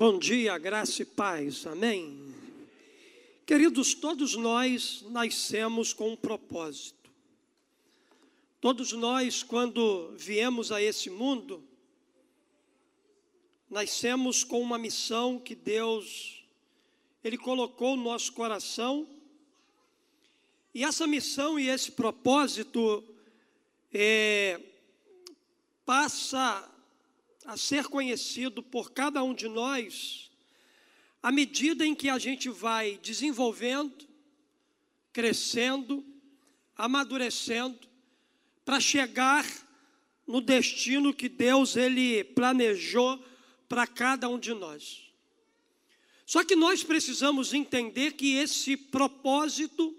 Bom dia, graça e paz, amém. Queridos, todos nós nascemos com um propósito. Todos nós, quando viemos a esse mundo, nascemos com uma missão que Deus, Ele colocou no nosso coração, e essa missão e esse propósito é, passa a ser conhecido por cada um de nós à medida em que a gente vai desenvolvendo, crescendo, amadurecendo, para chegar no destino que Deus ele planejou para cada um de nós. Só que nós precisamos entender que esse propósito,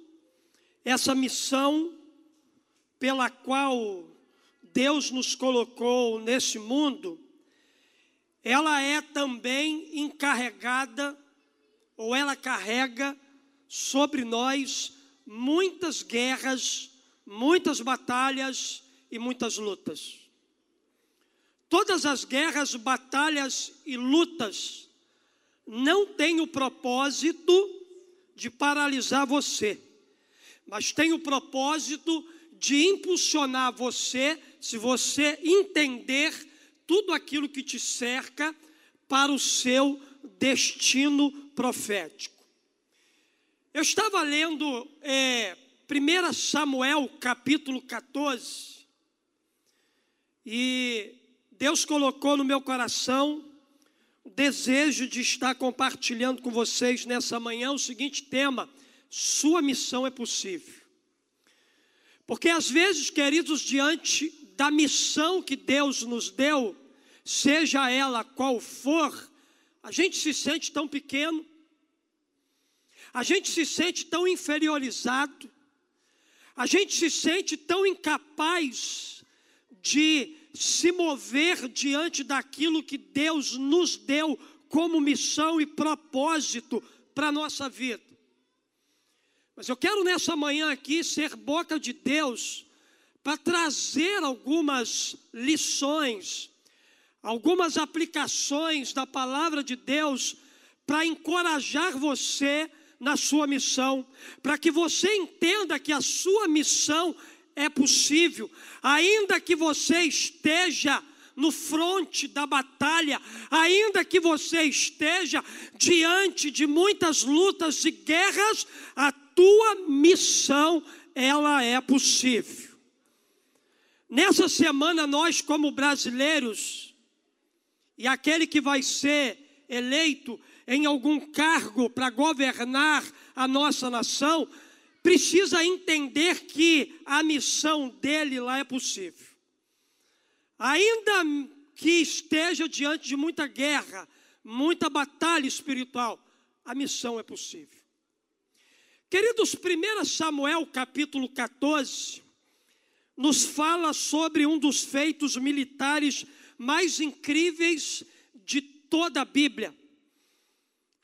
essa missão pela qual Deus nos colocou nesse mundo, ela é também encarregada, ou ela carrega sobre nós muitas guerras, muitas batalhas e muitas lutas. Todas as guerras, batalhas e lutas não têm o propósito de paralisar você, mas tem o propósito de impulsionar você, se você entender tudo aquilo que te cerca para o seu destino profético. Eu estava lendo é, 1 Samuel capítulo 14, e Deus colocou no meu coração o desejo de estar compartilhando com vocês nessa manhã o seguinte tema: Sua missão é possível. Porque às vezes, queridos, diante da missão que Deus nos deu, seja ela qual for, a gente se sente tão pequeno, a gente se sente tão inferiorizado, a gente se sente tão incapaz de se mover diante daquilo que Deus nos deu como missão e propósito para a nossa vida. Mas eu quero nessa manhã aqui ser boca de Deus para trazer algumas lições algumas aplicações da palavra de Deus para encorajar você na sua missão, para que você entenda que a sua missão é possível, ainda que você esteja no fronte da batalha, ainda que você esteja diante de muitas lutas e guerras, a tua missão ela é possível. Nessa semana nós como brasileiros e aquele que vai ser eleito em algum cargo para governar a nossa nação, precisa entender que a missão dele lá é possível. Ainda que esteja diante de muita guerra, muita batalha espiritual, a missão é possível. Queridos, 1 Samuel capítulo 14 nos fala sobre um dos feitos militares mais incríveis de toda a Bíblia.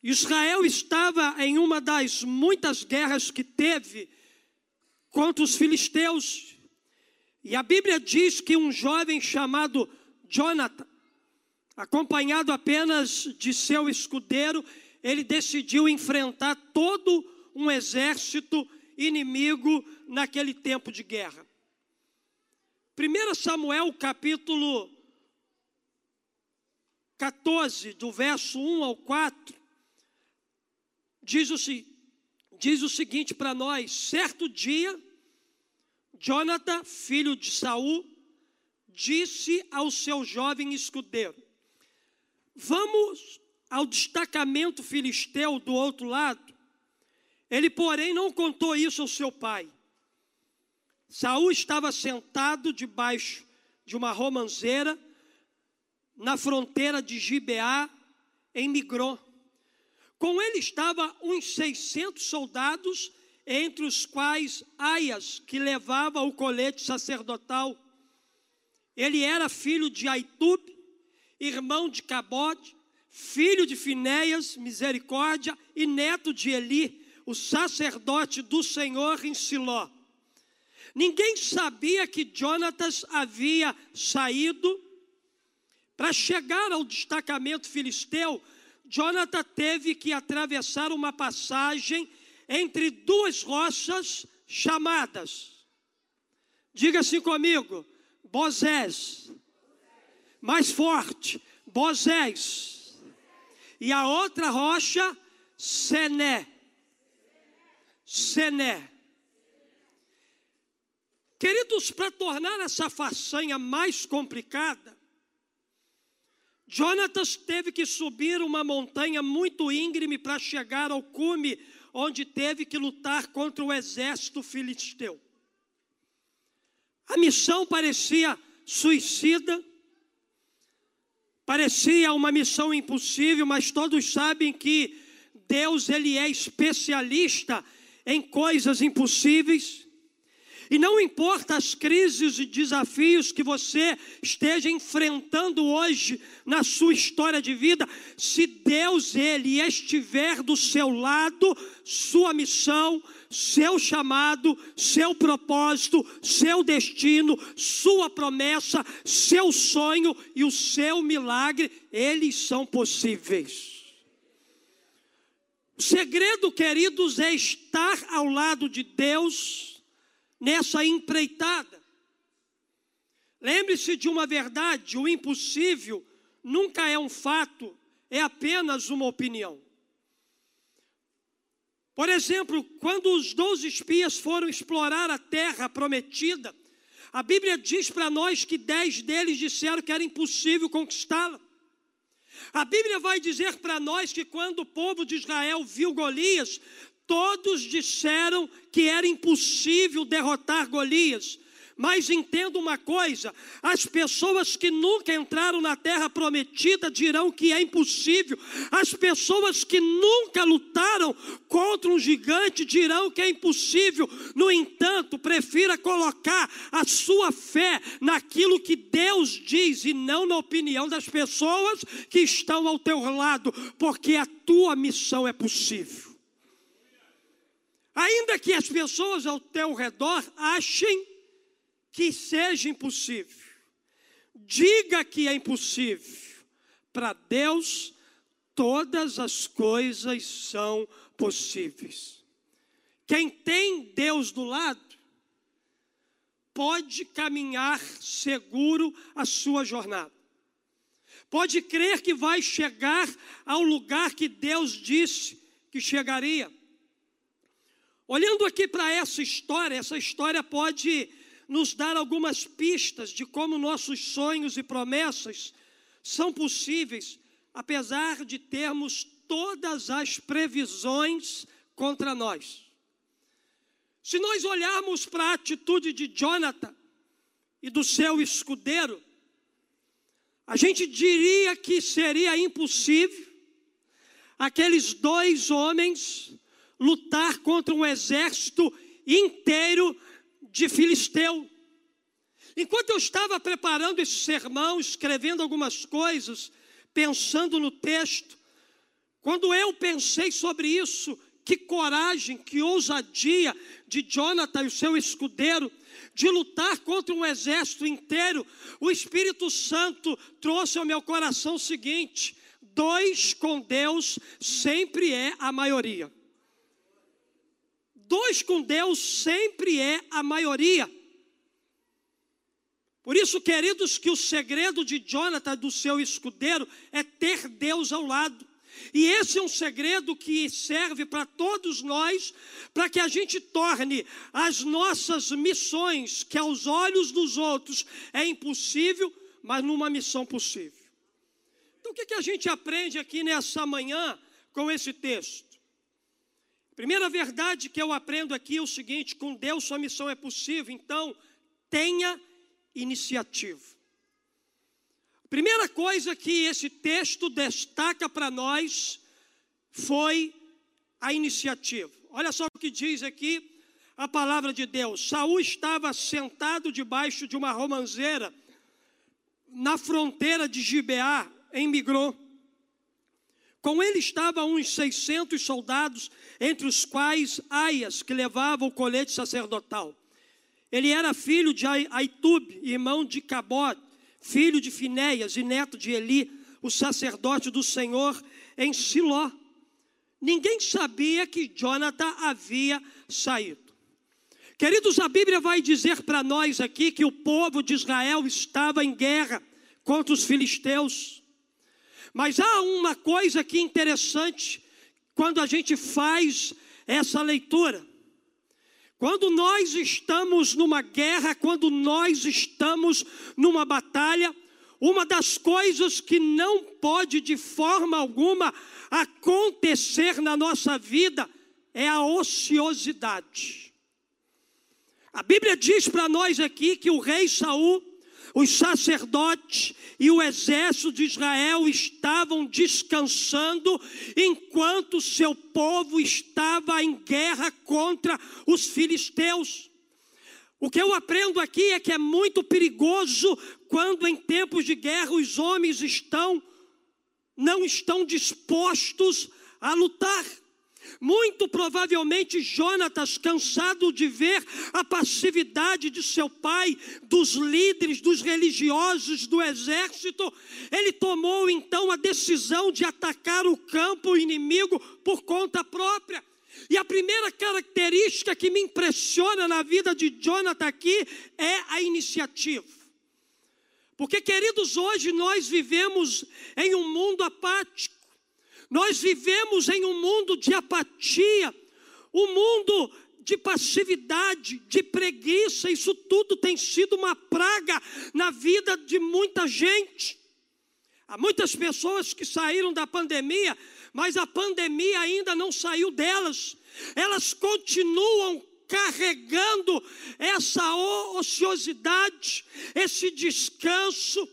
Israel estava em uma das muitas guerras que teve contra os filisteus. E a Bíblia diz que um jovem chamado Jonathan, acompanhado apenas de seu escudeiro, ele decidiu enfrentar todo um exército inimigo naquele tempo de guerra. 1 Samuel capítulo 14, do verso 1 ao 4, diz o, diz o seguinte para nós: certo dia, Jonathan, filho de Saul, disse ao seu jovem escudeiro: Vamos ao destacamento filisteu do outro lado. Ele, porém, não contou isso ao seu pai. Saul estava sentado debaixo de uma romanceira na fronteira de Gibeá, em Migró. Com ele estava uns 600 soldados, entre os quais Aias, que levava o colete sacerdotal. Ele era filho de Aitube, irmão de Cabode, filho de Finéias, misericórdia, e neto de Eli, o sacerdote do Senhor em Siló. Ninguém sabia que Jonatas havia saído para chegar ao destacamento filisteu, Jonathan teve que atravessar uma passagem entre duas rochas chamadas. Diga assim comigo: Bozés. Mais forte, Bozés. E a outra rocha, Sené. Sené. Queridos, para tornar essa façanha mais complicada, Jonatas teve que subir uma montanha muito íngreme para chegar ao cume, onde teve que lutar contra o exército filisteu. A missão parecia suicida, parecia uma missão impossível, mas todos sabem que Deus ele é especialista em coisas impossíveis. E não importa as crises e desafios que você esteja enfrentando hoje na sua história de vida, se Deus ele estiver do seu lado, sua missão, seu chamado, seu propósito, seu destino, sua promessa, seu sonho e o seu milagre, eles são possíveis. O segredo, queridos, é estar ao lado de Deus nessa empreitada. Lembre-se de uma verdade: o impossível nunca é um fato, é apenas uma opinião. Por exemplo, quando os doze espias foram explorar a terra prometida, a Bíblia diz para nós que dez deles disseram que era impossível conquistá-la. A Bíblia vai dizer para nós que quando o povo de Israel viu Golias, Todos disseram que era impossível derrotar Golias. Mas entenda uma coisa: as pessoas que nunca entraram na terra prometida dirão que é impossível, as pessoas que nunca lutaram contra um gigante dirão que é impossível. No entanto, prefira colocar a sua fé naquilo que Deus diz e não na opinião das pessoas que estão ao teu lado, porque a tua missão é possível. Ainda que as pessoas ao teu redor achem que seja impossível, diga que é impossível. Para Deus, todas as coisas são possíveis. Quem tem Deus do lado, pode caminhar seguro a sua jornada. Pode crer que vai chegar ao lugar que Deus disse que chegaria. Olhando aqui para essa história, essa história pode nos dar algumas pistas de como nossos sonhos e promessas são possíveis, apesar de termos todas as previsões contra nós. Se nós olharmos para a atitude de Jonathan e do seu escudeiro, a gente diria que seria impossível aqueles dois homens lutar contra um exército inteiro de filisteu. Enquanto eu estava preparando esse sermão, escrevendo algumas coisas, pensando no texto, quando eu pensei sobre isso, que coragem, que ousadia de Jonathan e o seu escudeiro de lutar contra um exército inteiro, o Espírito Santo trouxe ao meu coração o seguinte: dois com Deus sempre é a maioria dois com Deus sempre é a maioria. Por isso, queridos, que o segredo de Jonathan, do seu escudeiro, é ter Deus ao lado. E esse é um segredo que serve para todos nós, para que a gente torne as nossas missões, que aos olhos dos outros é impossível, mas numa missão possível. Então, o que, que a gente aprende aqui nessa manhã com esse texto? Primeira verdade que eu aprendo aqui é o seguinte: com Deus sua missão é possível, então tenha iniciativa. Primeira coisa que esse texto destaca para nós foi a iniciativa. Olha só o que diz aqui a palavra de Deus. Saul estava sentado debaixo de uma romanceira na fronteira de Gibeá, em Migrou. Com ele estavam uns 600 soldados, entre os quais Aias, que levava o colete sacerdotal. Ele era filho de Aitub, irmão de Cabot, filho de Finéias e neto de Eli, o sacerdote do Senhor em Siló. Ninguém sabia que Jonathan havia saído. Queridos, a Bíblia vai dizer para nós aqui que o povo de Israel estava em guerra contra os filisteus. Mas há uma coisa aqui interessante quando a gente faz essa leitura. Quando nós estamos numa guerra, quando nós estamos numa batalha, uma das coisas que não pode de forma alguma acontecer na nossa vida é a ociosidade. A Bíblia diz para nós aqui que o rei Saul, os sacerdotes e o exército de Israel estavam descansando enquanto seu povo estava em guerra contra os filisteus. O que eu aprendo aqui é que é muito perigoso quando em tempos de guerra os homens estão não estão dispostos a lutar. Muito provavelmente Jonatas, cansado de ver a passividade de seu pai, dos líderes, dos religiosos, do exército, ele tomou então a decisão de atacar o campo inimigo por conta própria. E a primeira característica que me impressiona na vida de Jonathan aqui é a iniciativa. Porque, queridos, hoje nós vivemos em um mundo apático, nós vivemos em um mundo de apatia, um mundo de passividade, de preguiça, isso tudo tem sido uma praga na vida de muita gente. Há muitas pessoas que saíram da pandemia, mas a pandemia ainda não saiu delas, elas continuam carregando essa ociosidade, esse descanso.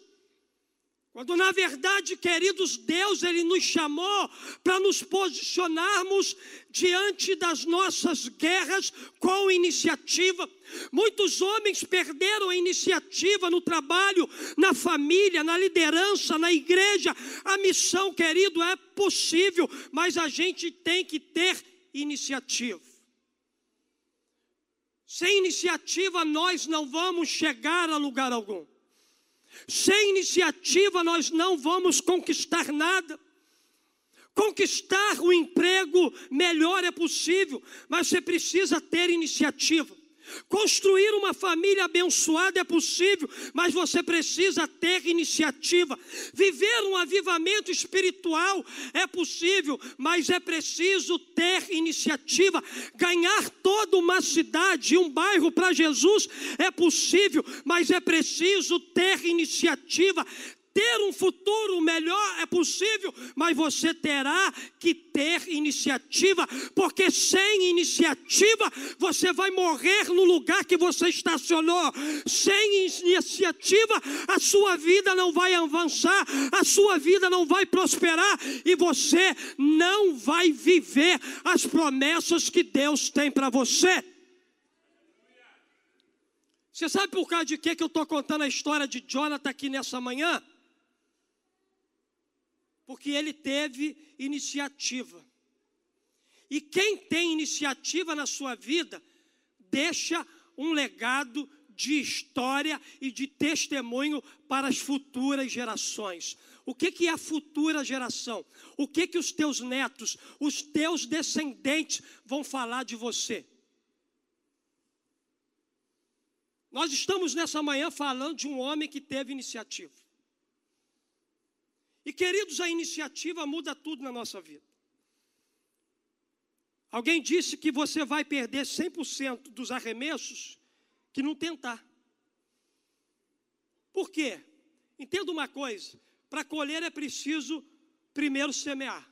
Quando na verdade, queridos, Deus ele nos chamou para nos posicionarmos diante das nossas guerras com iniciativa. Muitos homens perderam a iniciativa no trabalho, na família, na liderança, na igreja. A missão, querido, é possível, mas a gente tem que ter iniciativa. Sem iniciativa nós não vamos chegar a lugar algum. Sem iniciativa nós não vamos conquistar nada. Conquistar o emprego melhor é possível, mas você precisa ter iniciativa. Construir uma família abençoada é possível, mas você precisa ter iniciativa. Viver um avivamento espiritual é possível, mas é preciso ter iniciativa. Ganhar toda uma cidade e um bairro para Jesus é possível, mas é preciso ter iniciativa. Ter um futuro melhor é possível, mas você terá que ter iniciativa, porque sem iniciativa você vai morrer no lugar que você estacionou. Sem iniciativa, a sua vida não vai avançar, a sua vida não vai prosperar e você não vai viver as promessas que Deus tem para você. Você sabe por causa de que, eu estou contando a história de Jonathan aqui nessa manhã? Porque ele teve iniciativa. E quem tem iniciativa na sua vida, deixa um legado de história e de testemunho para as futuras gerações. O que, que é a futura geração? O que, que os teus netos, os teus descendentes vão falar de você? Nós estamos nessa manhã falando de um homem que teve iniciativa. E queridos, a iniciativa muda tudo na nossa vida. Alguém disse que você vai perder 100% dos arremessos que não tentar. Por quê? Entenda uma coisa: para colher é preciso primeiro semear.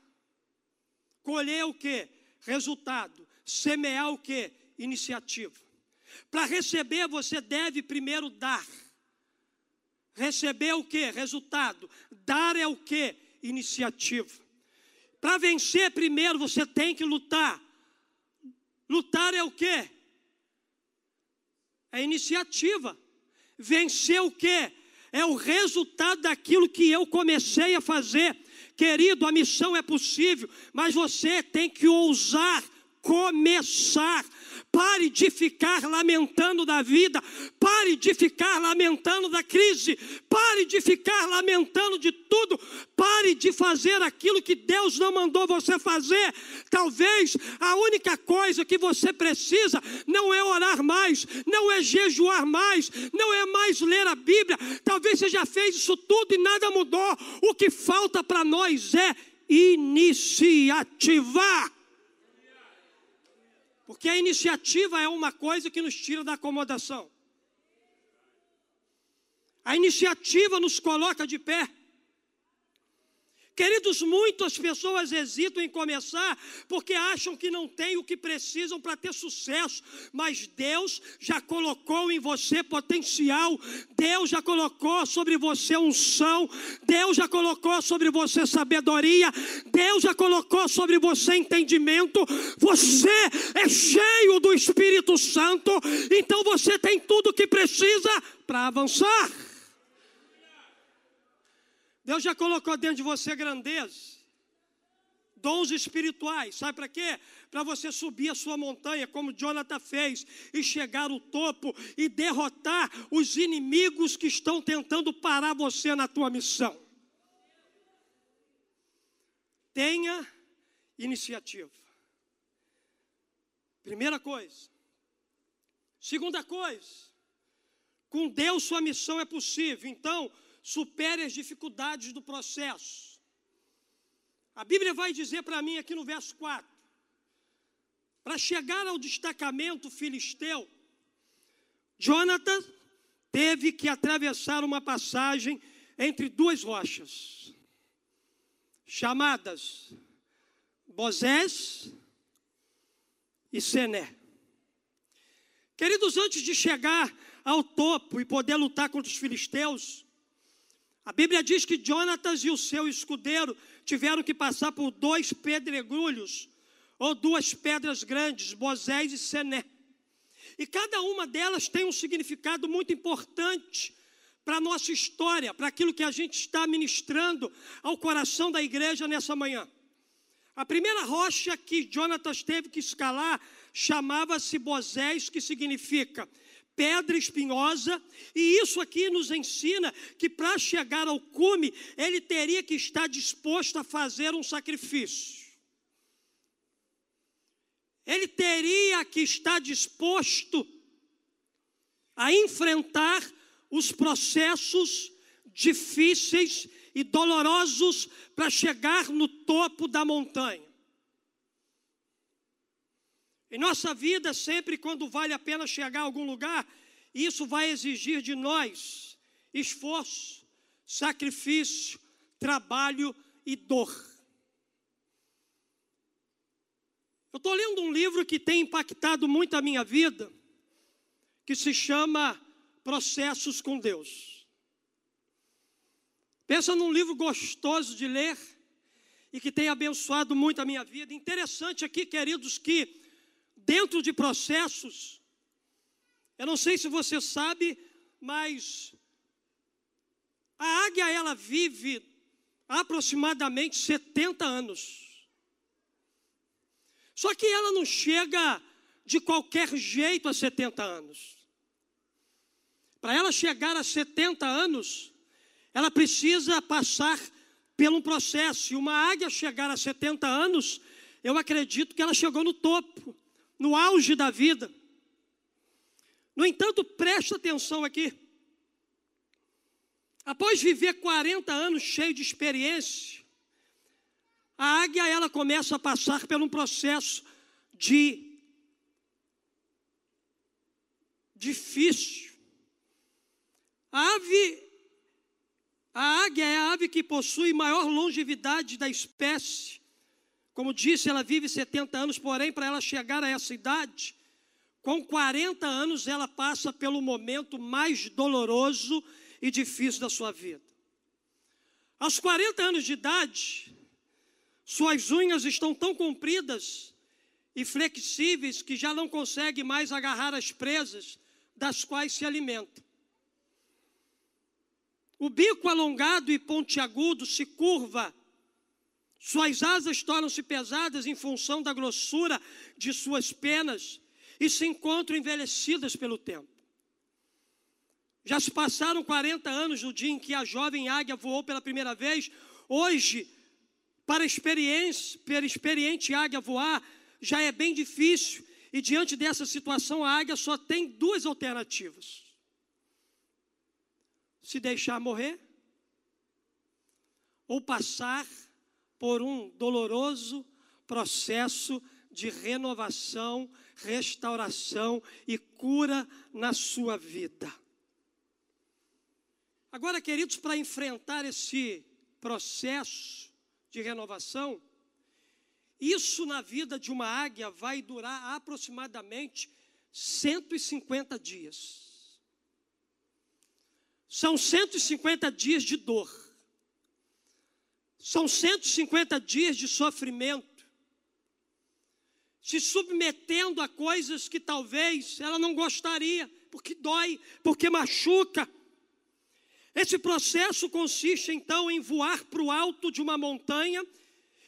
Colher é o que? Resultado. Semear o que? Iniciativa. Para receber, você deve primeiro dar. Receber é o que? Resultado. Dar é o que? Iniciativa. Para vencer, primeiro você tem que lutar. Lutar é o que? É iniciativa. Vencer o que? É o resultado daquilo que eu comecei a fazer. Querido, a missão é possível, mas você tem que ousar começar. Pare de ficar lamentando da vida, pare de ficar lamentando da crise, pare de ficar lamentando de tudo, pare de fazer aquilo que Deus não mandou você fazer. Talvez a única coisa que você precisa não é orar mais, não é jejuar mais, não é mais ler a Bíblia. Talvez você já fez isso tudo e nada mudou. O que falta para nós é iniciativa. Porque a iniciativa é uma coisa que nos tira da acomodação. A iniciativa nos coloca de pé. Queridos, muitas pessoas hesitam em começar porque acham que não têm o que precisam para ter sucesso, mas Deus já colocou em você potencial, Deus já colocou sobre você unção, Deus já colocou sobre você sabedoria, Deus já colocou sobre você entendimento. Você é cheio do Espírito Santo, então você tem tudo o que precisa para avançar. Deus já colocou dentro de você grandeza, dons espirituais, sabe para quê? Para você subir a sua montanha, como Jonathan fez, e chegar ao topo e derrotar os inimigos que estão tentando parar você na tua missão. Tenha iniciativa. Primeira coisa. Segunda coisa, com Deus sua missão é possível. Então, supere as dificuldades do processo. A Bíblia vai dizer para mim aqui no verso 4: para chegar ao destacamento filisteu, Jonathan teve que atravessar uma passagem entre duas rochas, chamadas Bozés e Sené. Queridos, antes de chegar ao topo e poder lutar contra os filisteus, a Bíblia diz que Jonatas e o seu escudeiro tiveram que passar por dois pedregulhos, ou duas pedras grandes, Bozés e Sené. E cada uma delas tem um significado muito importante para a nossa história, para aquilo que a gente está ministrando ao coração da igreja nessa manhã. A primeira rocha que Jonatas teve que escalar chamava-se Bozés, que significa pedra espinhosa, e isso aqui nos ensina que para chegar ao cume, ele teria que estar disposto a fazer um sacrifício. Ele teria que estar disposto a enfrentar os processos difíceis e dolorosos para chegar no topo da montanha. Em nossa vida, sempre quando vale a pena chegar a algum lugar, isso vai exigir de nós esforço, sacrifício, trabalho e dor. Eu estou lendo um livro que tem impactado muito a minha vida, que se chama Processos com Deus. Pensa num livro gostoso de ler e que tem abençoado muito a minha vida. Interessante aqui, queridos, que dentro de processos. Eu não sei se você sabe, mas a águia ela vive aproximadamente 70 anos. Só que ela não chega de qualquer jeito a 70 anos. Para ela chegar a 70 anos, ela precisa passar um processo. E uma águia chegar a 70 anos, eu acredito que ela chegou no topo no auge da vida. No entanto, presta atenção aqui. Após viver 40 anos cheio de experiência, a águia ela começa a passar por um processo de difícil. A ave a águia é a ave que possui maior longevidade da espécie como disse, ela vive 70 anos, porém, para ela chegar a essa idade, com 40 anos, ela passa pelo momento mais doloroso e difícil da sua vida. Aos 40 anos de idade, suas unhas estão tão compridas e flexíveis que já não consegue mais agarrar as presas das quais se alimenta. O bico alongado e pontiagudo se curva suas asas tornam-se pesadas em função da grossura de suas penas, e se encontram envelhecidas pelo tempo. Já se passaram 40 anos do dia em que a jovem águia voou pela primeira vez. Hoje, para experiência, para experiente águia voar, já é bem difícil. E diante dessa situação, a águia só tem duas alternativas: se deixar morrer, ou passar por um doloroso processo de renovação, restauração e cura na sua vida. Agora, queridos, para enfrentar esse processo de renovação, isso na vida de uma águia vai durar aproximadamente 150 dias. São 150 dias de dor. São 150 dias de sofrimento. Se submetendo a coisas que talvez ela não gostaria, porque dói, porque machuca esse processo consiste então em voar para o alto de uma montanha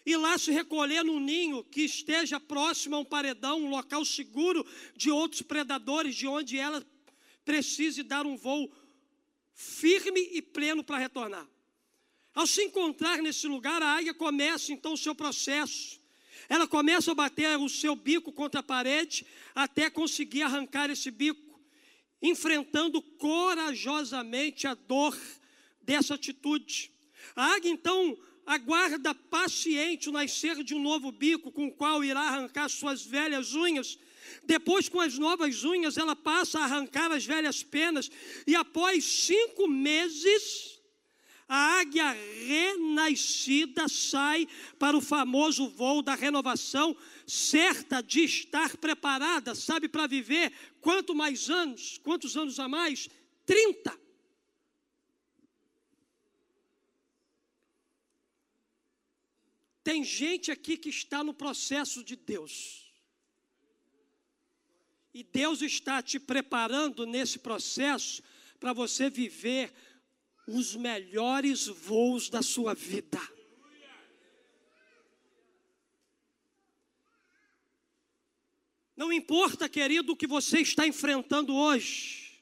e lá se recolher num ninho que esteja próximo a um paredão, um local seguro de outros predadores, de onde ela precise dar um voo firme e pleno para retornar. Ao se encontrar nesse lugar, a águia começa então o seu processo. Ela começa a bater o seu bico contra a parede até conseguir arrancar esse bico enfrentando corajosamente a dor dessa atitude. A águia então aguarda paciente o nascer de um novo bico com o qual irá arrancar suas velhas unhas. Depois, com as novas unhas, ela passa a arrancar as velhas penas, e após cinco meses, a águia renascida sai para o famoso voo da renovação, certa de estar preparada, sabe, para viver quanto mais anos, quantos anos a mais? 30. Tem gente aqui que está no processo de Deus. E Deus está te preparando nesse processo para você viver os melhores voos da sua vida. Não importa, querido, o que você está enfrentando hoje.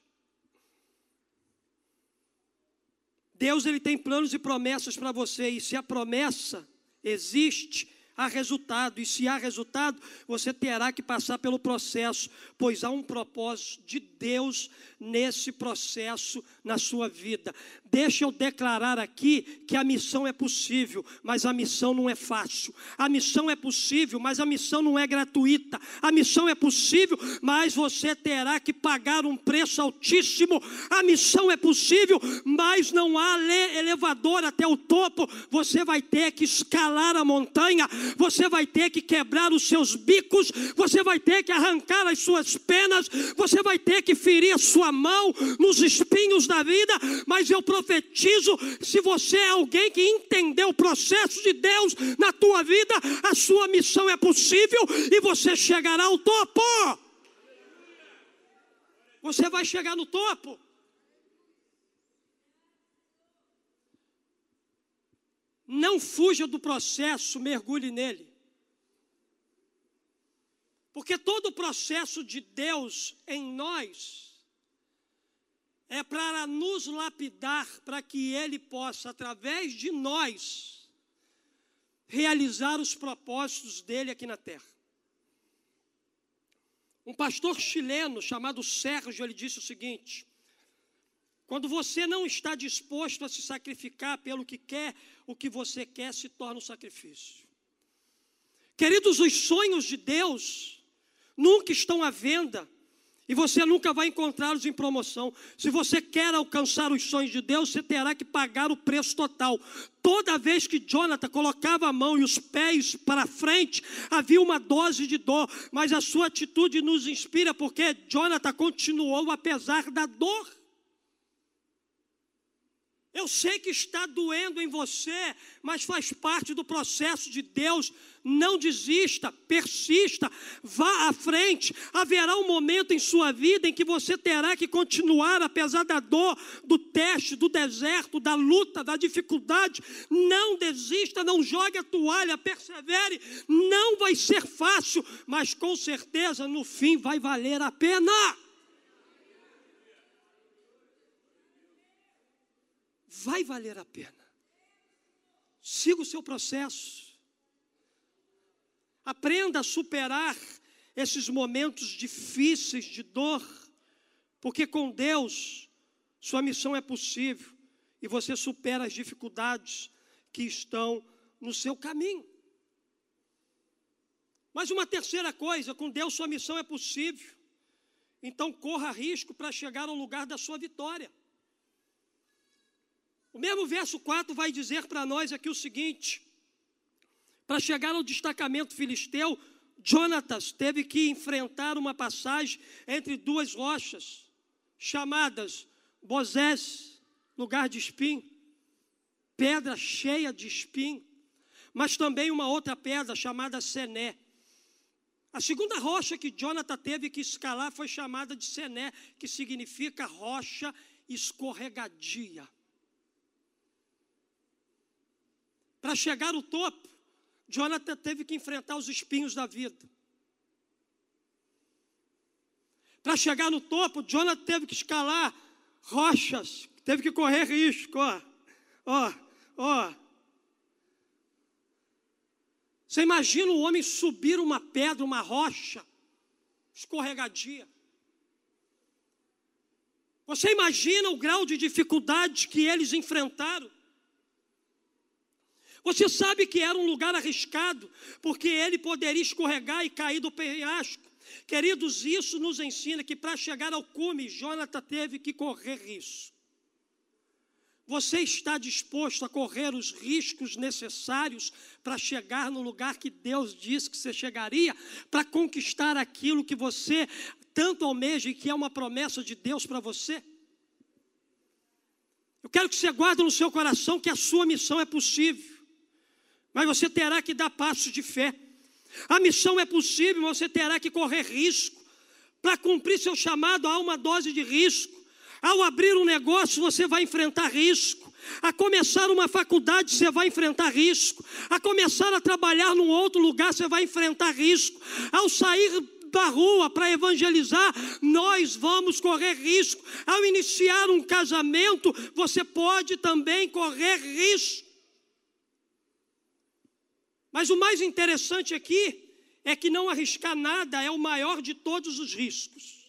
Deus ele tem planos e promessas para você e se a promessa existe, há resultado, e se há resultado, você terá que passar pelo processo, pois há um propósito de Deus nesse processo na sua vida. Deixa eu declarar aqui que a missão é possível, mas a missão não é fácil. A missão é possível, mas a missão não é gratuita. A missão é possível, mas você terá que pagar um preço altíssimo. A missão é possível, mas não há elevador até o topo. Você vai ter que escalar a montanha, você vai ter que quebrar os seus bicos, você vai ter que arrancar as suas penas, você vai ter que ferir a sua mão nos espinhos da vida, mas eu profetizo se você é alguém que entendeu o processo de Deus na tua vida, a sua missão é possível e você chegará ao topo. Você vai chegar no topo. Não fuja do processo, mergulhe nele. Porque todo o processo de Deus em nós é para nos lapidar, para que Ele possa, através de nós, realizar os propósitos dele aqui na terra. Um pastor chileno chamado Sérgio, ele disse o seguinte: quando você não está disposto a se sacrificar pelo que quer, o que você quer se torna um sacrifício. Queridos, os sonhos de Deus nunca estão à venda e você nunca vai encontrá-los em promoção. Se você quer alcançar os sonhos de Deus, você terá que pagar o preço total. Toda vez que Jonathan colocava a mão e os pés para frente, havia uma dose de dor, mas a sua atitude nos inspira porque Jonathan continuou apesar da dor. Eu sei que está doendo em você, mas faz parte do processo de Deus. Não desista, persista, vá à frente. Haverá um momento em sua vida em que você terá que continuar, apesar da dor, do teste, do deserto, da luta, da dificuldade. Não desista, não jogue a toalha, persevere. Não vai ser fácil, mas com certeza no fim vai valer a pena. Vai valer a pena. Siga o seu processo. Aprenda a superar esses momentos difíceis de dor, porque com Deus sua missão é possível e você supera as dificuldades que estão no seu caminho. Mas uma terceira coisa, com Deus sua missão é possível. Então corra risco para chegar ao lugar da sua vitória. O mesmo verso 4 vai dizer para nós aqui o seguinte: para chegar ao destacamento filisteu, Jonatas teve que enfrentar uma passagem entre duas rochas, chamadas Bozés, lugar de espinho, pedra cheia de espinho, mas também uma outra pedra chamada Sené. A segunda rocha que Jonathan teve que escalar foi chamada de Sené, que significa rocha escorregadia. Para chegar ao topo, Jonathan teve que enfrentar os espinhos da vida. Para chegar no topo, Jonathan teve que escalar rochas, teve que correr risco, ó, ó, ó. Você imagina o homem subir uma pedra, uma rocha, escorregadia. Você imagina o grau de dificuldade que eles enfrentaram? Você sabe que era um lugar arriscado, porque ele poderia escorregar e cair do penhasco. Queridos, isso nos ensina que para chegar ao cume, Jonathan teve que correr risco. Você está disposto a correr os riscos necessários para chegar no lugar que Deus disse que você chegaria, para conquistar aquilo que você tanto almeja e que é uma promessa de Deus para você? Eu quero que você guarde no seu coração que a sua missão é possível mas você terá que dar passos de fé. A missão é possível, mas você terá que correr risco. Para cumprir seu chamado, há uma dose de risco. Ao abrir um negócio, você vai enfrentar risco. A começar uma faculdade, você vai enfrentar risco. A começar a trabalhar num outro lugar, você vai enfrentar risco. Ao sair da rua para evangelizar, nós vamos correr risco. Ao iniciar um casamento, você pode também correr risco. Mas o mais interessante aqui é que não arriscar nada é o maior de todos os riscos.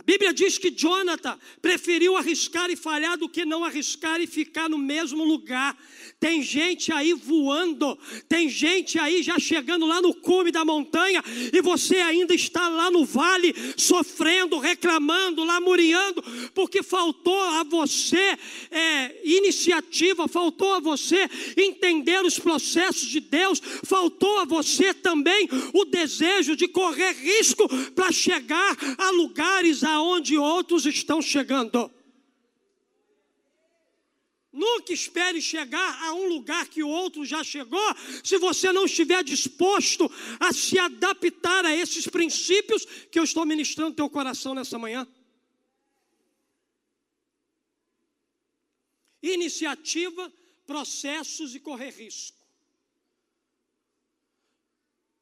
A Bíblia diz que Jonathan preferiu arriscar e falhar do que não arriscar e ficar no mesmo lugar. Tem gente aí voando, tem gente aí já chegando lá no cume da montanha e você ainda está lá no vale, sofrendo, reclamando, lamuriando, porque faltou a você é, iniciativa, faltou a você entender os processos de Deus, faltou a você também o desejo de correr risco para chegar a lugares aonde outros estão chegando. Nunca espere chegar a um lugar que o outro já chegou, se você não estiver disposto a se adaptar a esses princípios que eu estou ministrando no teu coração nessa manhã. Iniciativa, processos e correr risco.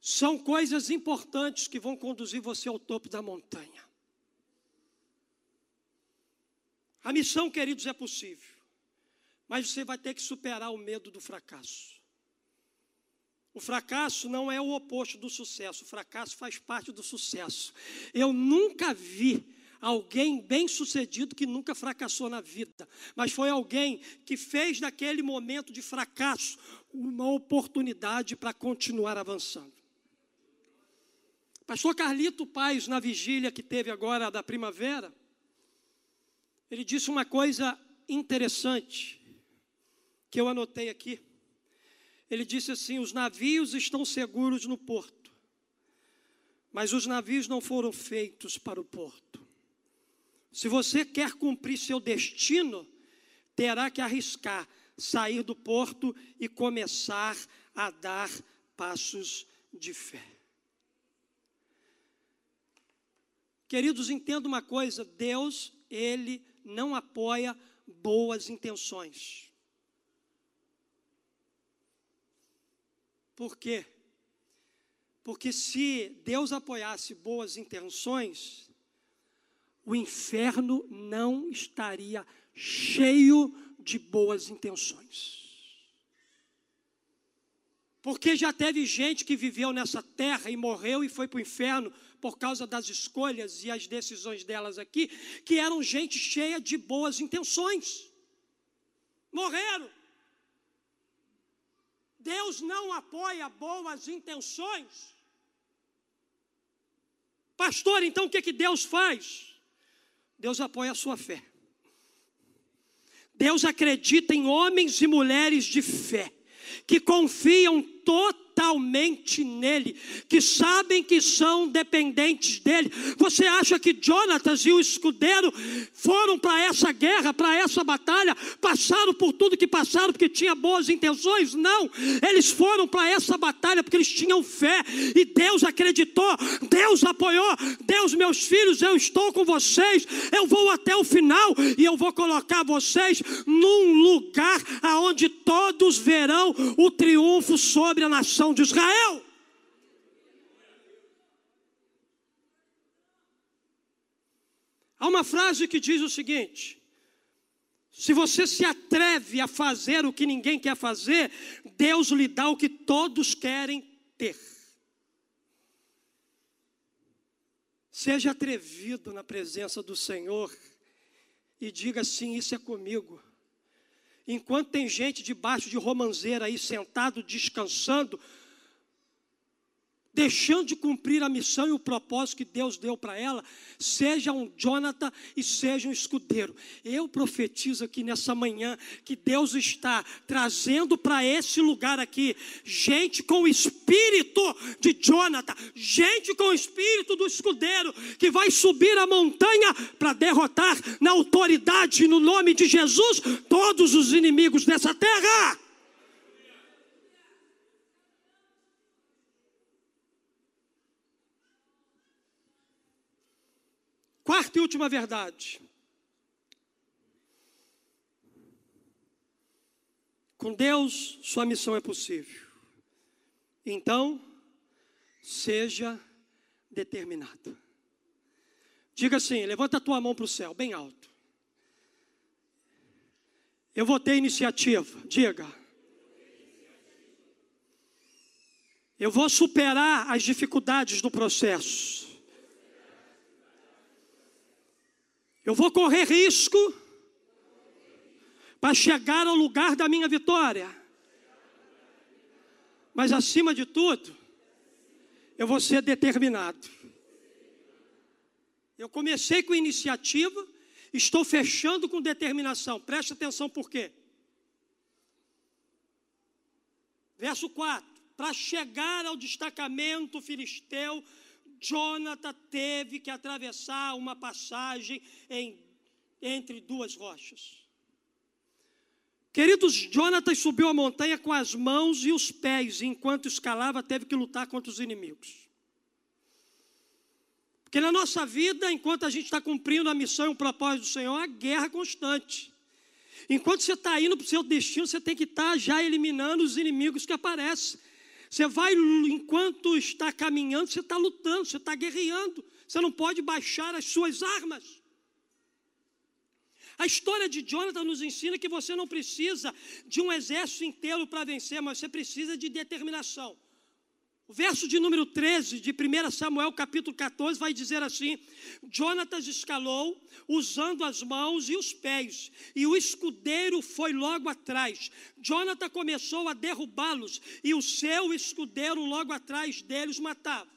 São coisas importantes que vão conduzir você ao topo da montanha. A missão, queridos, é possível. Mas você vai ter que superar o medo do fracasso. O fracasso não é o oposto do sucesso, o fracasso faz parte do sucesso. Eu nunca vi alguém bem-sucedido que nunca fracassou na vida, mas foi alguém que fez daquele momento de fracasso uma oportunidade para continuar avançando. Pastor Carlito Paz, na vigília que teve agora da primavera, ele disse uma coisa interessante que eu anotei aqui. Ele disse assim: os navios estão seguros no porto, mas os navios não foram feitos para o porto. Se você quer cumprir seu destino, terá que arriscar sair do porto e começar a dar passos de fé. Queridos, entenda uma coisa: Deus, Ele não apoia boas intenções. Por quê? Porque se Deus apoiasse boas intenções, o inferno não estaria cheio de boas intenções. Porque já teve gente que viveu nessa terra e morreu e foi para o inferno por causa das escolhas e as decisões delas aqui, que eram gente cheia de boas intenções. Morreram. Deus não apoia boas intenções. Pastor, então o que, que Deus faz? Deus apoia a sua fé. Deus acredita em homens e mulheres de fé, que confiam totalmente totalmente nele, que sabem que são dependentes dele. Você acha que Jonatas e o escudeiro foram para essa guerra, para essa batalha, passaram por tudo que passaram porque tinham boas intenções? Não, eles foram para essa batalha porque eles tinham fé e Deus acreditou, Deus apoiou. Deus, meus filhos, eu estou com vocês, eu vou até o final e eu vou colocar vocês num lugar aonde todos verão o triunfo sobre a nação nação de Israel. Há uma frase que diz o seguinte: se você se atreve a fazer o que ninguém quer fazer, Deus lhe dá o que todos querem ter. Seja atrevido na presença do Senhor e diga assim: Isso é comigo. Enquanto tem gente debaixo de romanceira aí sentado, descansando, deixando de cumprir a missão e o propósito que Deus deu para ela, seja um Jonathan e seja um escudeiro. Eu profetizo aqui nessa manhã que Deus está trazendo para esse lugar aqui gente com o espírito de Jonathan, gente com o espírito do escudeiro, que vai subir a montanha para derrotar na autoridade, no nome de Jesus, todos os inimigos dessa terra. Quarta e última verdade. Com Deus, sua missão é possível. Então, seja determinado. Diga assim: levanta a tua mão para o céu, bem alto. Eu vou ter iniciativa. Diga. Eu vou superar as dificuldades do processo. Eu vou correr risco para chegar ao lugar da minha vitória. Mas acima de tudo, eu vou ser determinado. Eu comecei com iniciativa, estou fechando com determinação. Preste atenção por quê? Verso 4: Para chegar ao destacamento filisteu, Jonathan teve que atravessar uma passagem em, entre duas rochas. Queridos, Jonathan subiu a montanha com as mãos e os pés, e enquanto escalava, teve que lutar contra os inimigos. Porque na nossa vida, enquanto a gente está cumprindo a missão e o propósito do Senhor, é guerra constante. Enquanto você está indo para o seu destino, você tem que estar tá já eliminando os inimigos que aparecem. Você vai, enquanto está caminhando, você está lutando, você está guerreando. Você não pode baixar as suas armas. A história de Jonathan nos ensina que você não precisa de um exército inteiro para vencer, mas você precisa de determinação. O verso de número 13 de 1 Samuel, capítulo 14, vai dizer assim: Jonatas escalou usando as mãos e os pés, e o escudeiro foi logo atrás. Jonathan começou a derrubá-los, e o seu escudeiro logo atrás deles matava.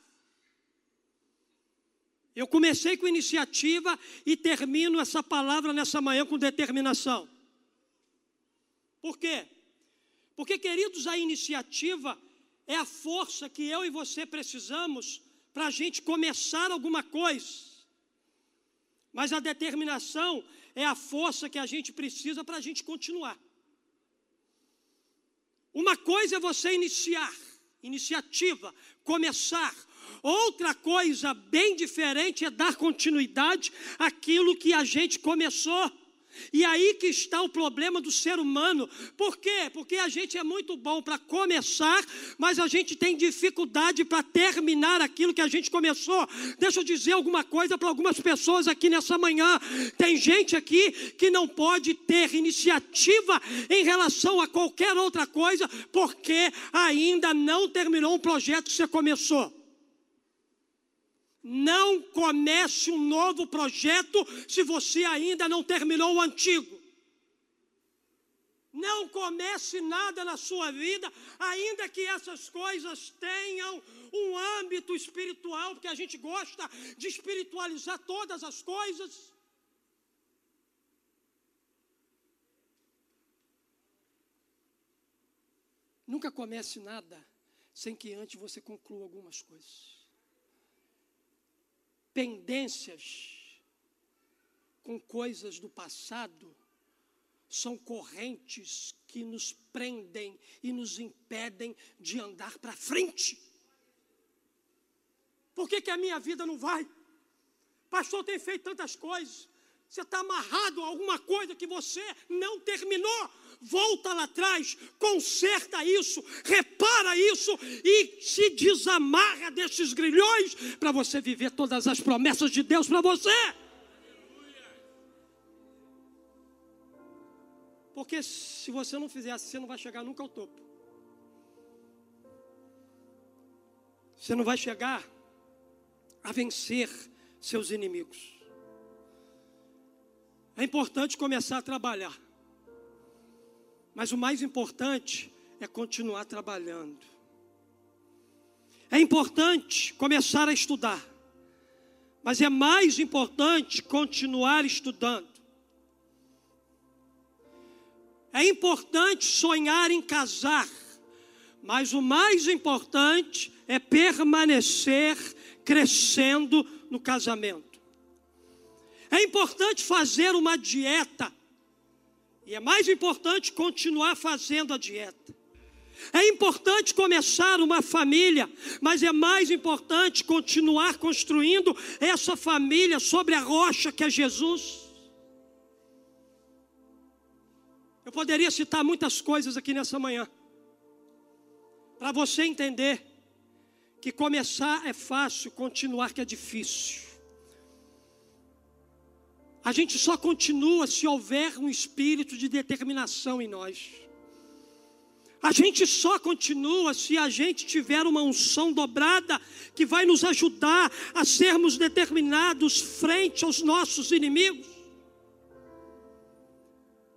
Eu comecei com iniciativa e termino essa palavra nessa manhã com determinação. Por quê? Porque, queridos, a iniciativa é a força que eu e você precisamos para a gente começar alguma coisa. Mas a determinação é a força que a gente precisa para a gente continuar. Uma coisa é você iniciar, iniciativa, começar. Outra coisa bem diferente é dar continuidade àquilo que a gente começou. E aí que está o problema do ser humano. Por quê? Porque a gente é muito bom para começar, mas a gente tem dificuldade para terminar aquilo que a gente começou. Deixa eu dizer alguma coisa para algumas pessoas aqui nessa manhã. Tem gente aqui que não pode ter iniciativa em relação a qualquer outra coisa, porque ainda não terminou um projeto que você começou. Não comece um novo projeto se você ainda não terminou o antigo. Não comece nada na sua vida, ainda que essas coisas tenham um âmbito espiritual, porque a gente gosta de espiritualizar todas as coisas. Nunca comece nada sem que antes você conclua algumas coisas pendências com coisas do passado são correntes que nos prendem e nos impedem de andar para frente. Por que, que a minha vida não vai? Pastor tem feito tantas coisas. Você está amarrado a alguma coisa que você não terminou volta lá atrás, conserta isso, repara isso e se desamarra desses grilhões para você viver todas as promessas de Deus para você. Porque se você não fizer assim, você não vai chegar nunca ao topo. Você não vai chegar a vencer seus inimigos. É importante começar a trabalhar. Mas o mais importante é continuar trabalhando. É importante começar a estudar, mas é mais importante continuar estudando. É importante sonhar em casar, mas o mais importante é permanecer crescendo no casamento. É importante fazer uma dieta, e é mais importante continuar fazendo a dieta. É importante começar uma família, mas é mais importante continuar construindo essa família sobre a rocha que é Jesus. Eu poderia citar muitas coisas aqui nessa manhã, para você entender que começar é fácil, continuar que é difícil. A gente só continua se houver um espírito de determinação em nós. A gente só continua se a gente tiver uma unção dobrada que vai nos ajudar a sermos determinados frente aos nossos inimigos.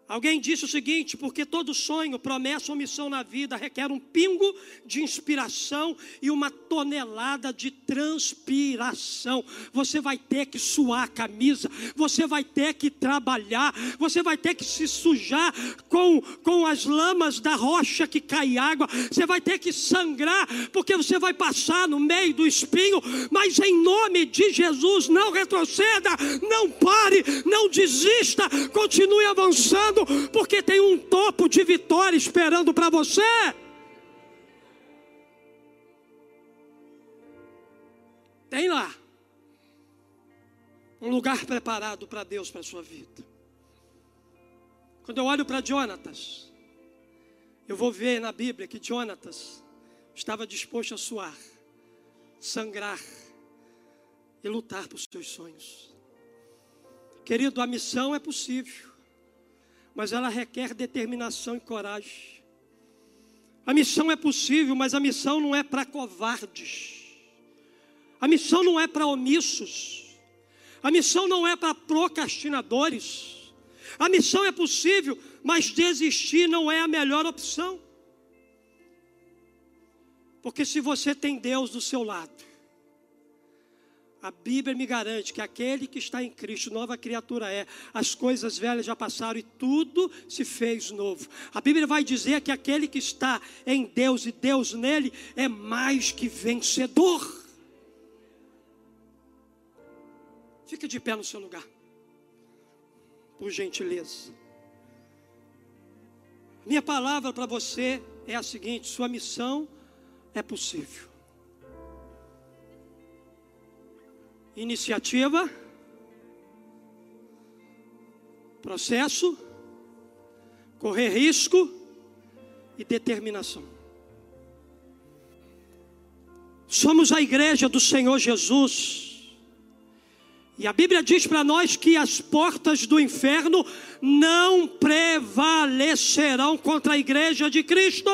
Alguém disse o seguinte: porque todo sonho, promessa ou missão na vida requer um pingo de inspiração e uma tonelada de transpiração. Você vai ter que suar a camisa, você vai ter que trabalhar, você vai ter que se sujar com, com as lamas da rocha que cai água, você vai ter que sangrar, porque você vai passar no meio do espinho, mas em nome de Jesus, não retroceda, não pare, não desista, continue avançando porque tem um topo de vitória esperando para você. Tem lá um lugar preparado para Deus para a sua vida. Quando eu olho para Jonatas, eu vou ver na Bíblia que Jonatas estava disposto a suar, sangrar e lutar por seus sonhos. Querido, a missão é possível mas ela requer determinação e coragem. A missão é possível, mas a missão não é para covardes. A missão não é para omissos. A missão não é para procrastinadores. A missão é possível, mas desistir não é a melhor opção. Porque se você tem Deus do seu lado, a Bíblia me garante que aquele que está em Cristo, nova criatura é. As coisas velhas já passaram e tudo se fez novo. A Bíblia vai dizer que aquele que está em Deus e Deus nele é mais que vencedor. Fica de pé no seu lugar. por gentileza. Minha palavra para você é a seguinte: sua missão é possível. Iniciativa, processo, correr risco e determinação. Somos a igreja do Senhor Jesus. E a Bíblia diz para nós que as portas do inferno não prevalecerão contra a igreja de Cristo.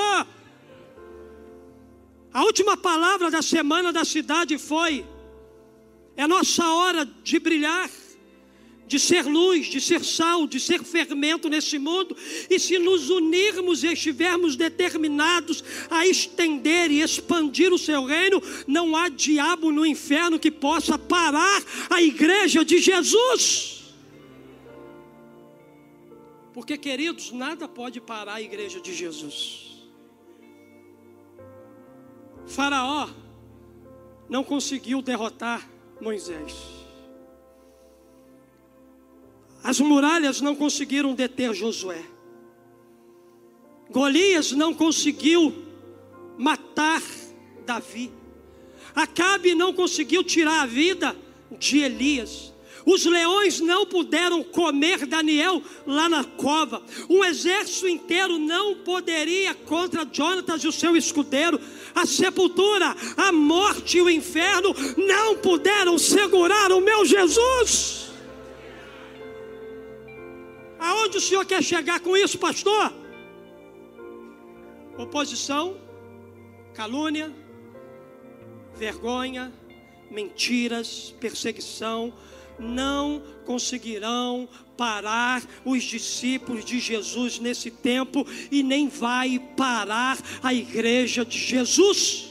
A última palavra da semana da cidade foi: é nossa hora de brilhar de ser luz, de ser sal, de ser fermento nesse mundo, e se nos unirmos e estivermos determinados a estender e expandir o seu reino, não há diabo no inferno que possa parar a igreja de Jesus. Porque, queridos, nada pode parar a igreja de Jesus. Faraó não conseguiu derrotar Moisés. As muralhas não conseguiram deter Josué. Golias não conseguiu matar Davi. Acabe não conseguiu tirar a vida de Elias. Os leões não puderam comer Daniel lá na cova. Um exército inteiro não poderia contra Jonatas e o seu escudeiro. A sepultura, a morte e o inferno não puderam segurar o meu Jesus. Aonde o senhor quer chegar com isso, pastor? Oposição, calúnia, vergonha, mentiras, perseguição, não conseguirão parar os discípulos de Jesus nesse tempo e nem vai parar a igreja de Jesus.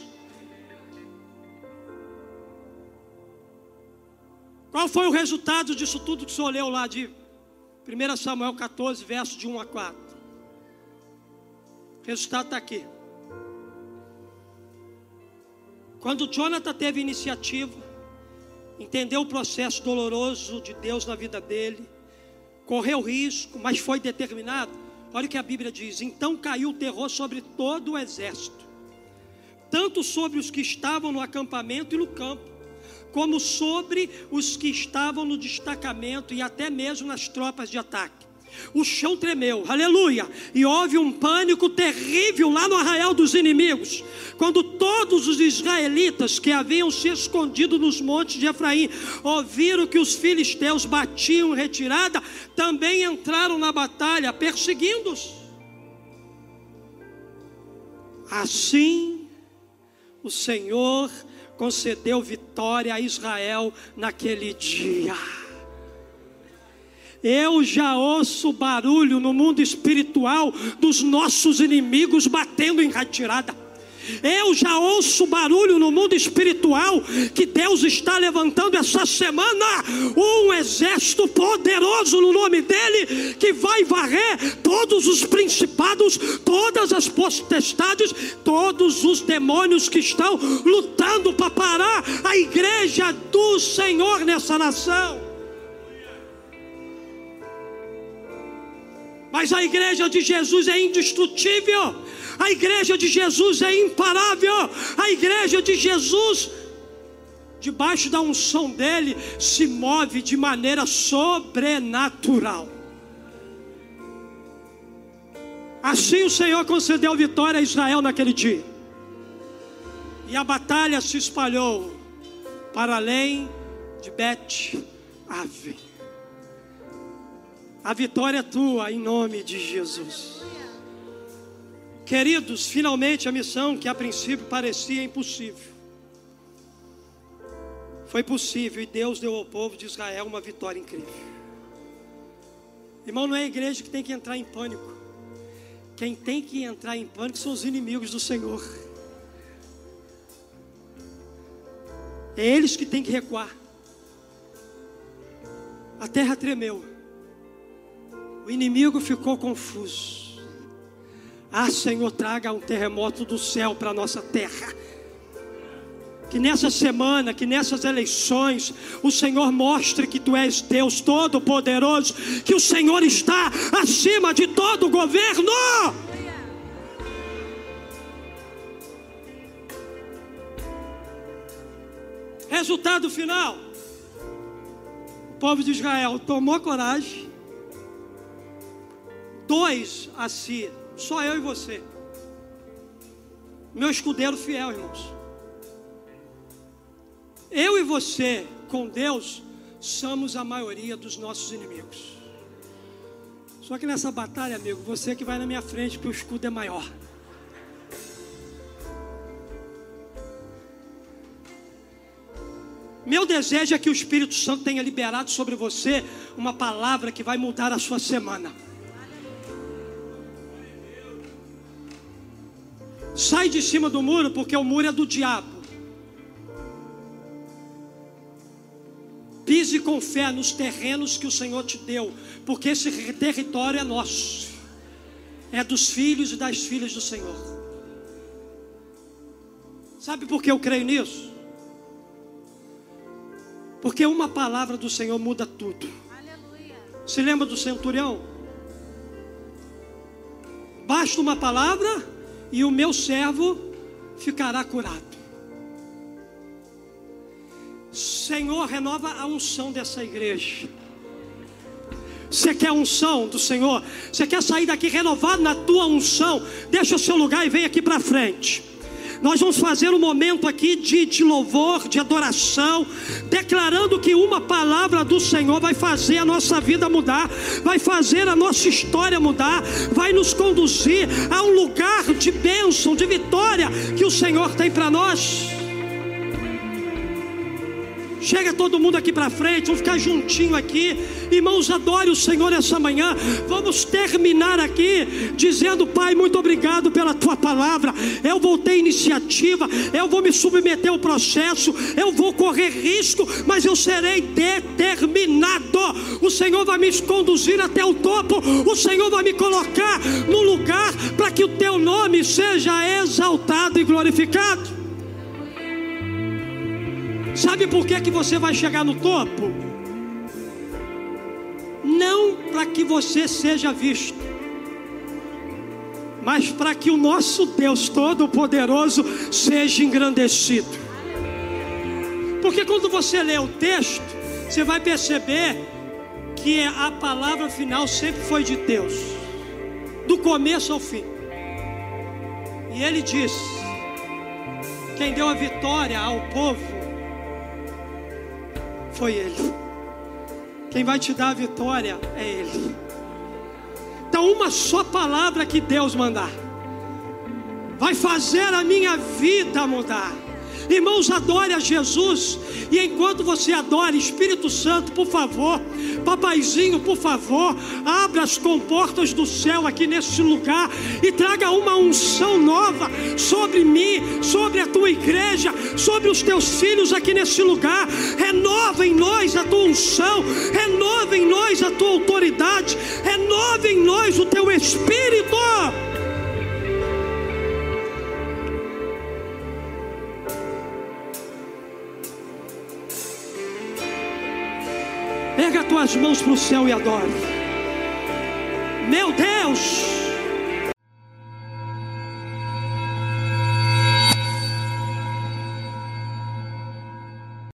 Qual foi o resultado disso tudo que o senhor leu lá de 1 Samuel 14, verso de 1 a 4. O resultado está aqui. Quando Jonathan teve iniciativa, entendeu o processo doloroso de Deus na vida dele, correu risco, mas foi determinado. Olha o que a Bíblia diz: então caiu o terror sobre todo o exército, tanto sobre os que estavam no acampamento e no campo como sobre os que estavam no destacamento e até mesmo nas tropas de ataque. O chão tremeu, aleluia, e houve um pânico terrível lá no arraial dos inimigos, quando todos os israelitas que haviam se escondido nos montes de Efraim ouviram que os filisteus batiam retirada, também entraram na batalha, perseguindo-os. Assim, o Senhor concedeu vitória a Israel naquele dia. Eu já ouço barulho no mundo espiritual dos nossos inimigos batendo em retirada. Eu já ouço barulho no mundo espiritual que Deus está levantando essa semana um exército poderoso no nome dele que vai varrer todos os principados, todas as potestades, todos os demônios que estão lutando para parar a igreja do Senhor nessa nação. Mas a igreja de Jesus é indestrutível. A igreja de Jesus é imparável. A igreja de Jesus, debaixo da unção dele, se move de maneira sobrenatural. Assim o Senhor concedeu vitória a Israel naquele dia. E a batalha se espalhou para além de Bet-Ave. A vitória é tua em nome de Jesus. Queridos, finalmente a missão que a princípio parecia impossível foi possível e Deus deu ao povo de Israel uma vitória incrível. Irmão, não é a igreja que tem que entrar em pânico. Quem tem que entrar em pânico são os inimigos do Senhor. É eles que têm que recuar. A terra tremeu. O inimigo ficou confuso. Ah, Senhor, traga um terremoto do céu para a nossa terra. Que nessa semana, que nessas eleições, o Senhor mostre que tu és Deus Todo-Poderoso, que o Senhor está acima de todo o governo. Resultado final: o povo de Israel tomou coragem, dois a si, só eu e você, meu escudeiro fiel, irmãos. Eu e você, com Deus, somos a maioria dos nossos inimigos. Só que nessa batalha, amigo, você que vai na minha frente, porque o escudo é maior. Meu desejo é que o Espírito Santo tenha liberado sobre você uma palavra que vai mudar a sua semana. Sai de cima do muro, porque o muro é do diabo. Pise com fé nos terrenos que o Senhor te deu, porque esse território é nosso, é dos filhos e das filhas do Senhor. Sabe por que eu creio nisso? Porque uma palavra do Senhor muda tudo. Aleluia. Se lembra do centurião? Basta uma palavra e o meu servo ficará curado. Senhor, renova a unção dessa igreja. Você quer unção do Senhor? Você quer sair daqui renovado na tua unção? Deixa o seu lugar e vem aqui para frente. Nós vamos fazer um momento aqui de, de louvor, de adoração, declarando que uma palavra do Senhor vai fazer a nossa vida mudar, vai fazer a nossa história mudar, vai nos conduzir a um lugar de bênção, de vitória que o Senhor tem para nós. Chega todo mundo aqui para frente, vamos ficar juntinho aqui. Irmãos, adore o Senhor essa manhã. Vamos terminar aqui dizendo, Pai, muito obrigado pela tua palavra. Eu vou ter iniciativa, eu vou me submeter ao processo, eu vou correr risco, mas eu serei determinado. O Senhor vai me conduzir até o topo, o Senhor vai me colocar no lugar para que o teu nome seja exaltado e glorificado. Sabe por que, que você vai chegar no topo? Não para que você seja visto, mas para que o nosso Deus Todo-Poderoso seja engrandecido. Porque quando você lê o texto, você vai perceber que a palavra final sempre foi de Deus, do começo ao fim. E ele disse: quem deu a vitória ao povo foi Ele. Quem vai te dar a vitória é Ele. Então, uma só palavra que Deus mandar vai fazer a minha vida mudar. Irmãos, adore a Jesus. E enquanto você adora, Espírito Santo, por favor, papaizinho, por favor, abra as comportas do céu aqui nesse lugar e traga uma unção nova sobre mim, sobre a tua igreja, sobre os teus filhos aqui nesse lugar. Renova em nós a tua unção, renova em nós a tua autoridade, renova em nós o teu espírito. Tuas mãos para o céu e adore. Meu Deus,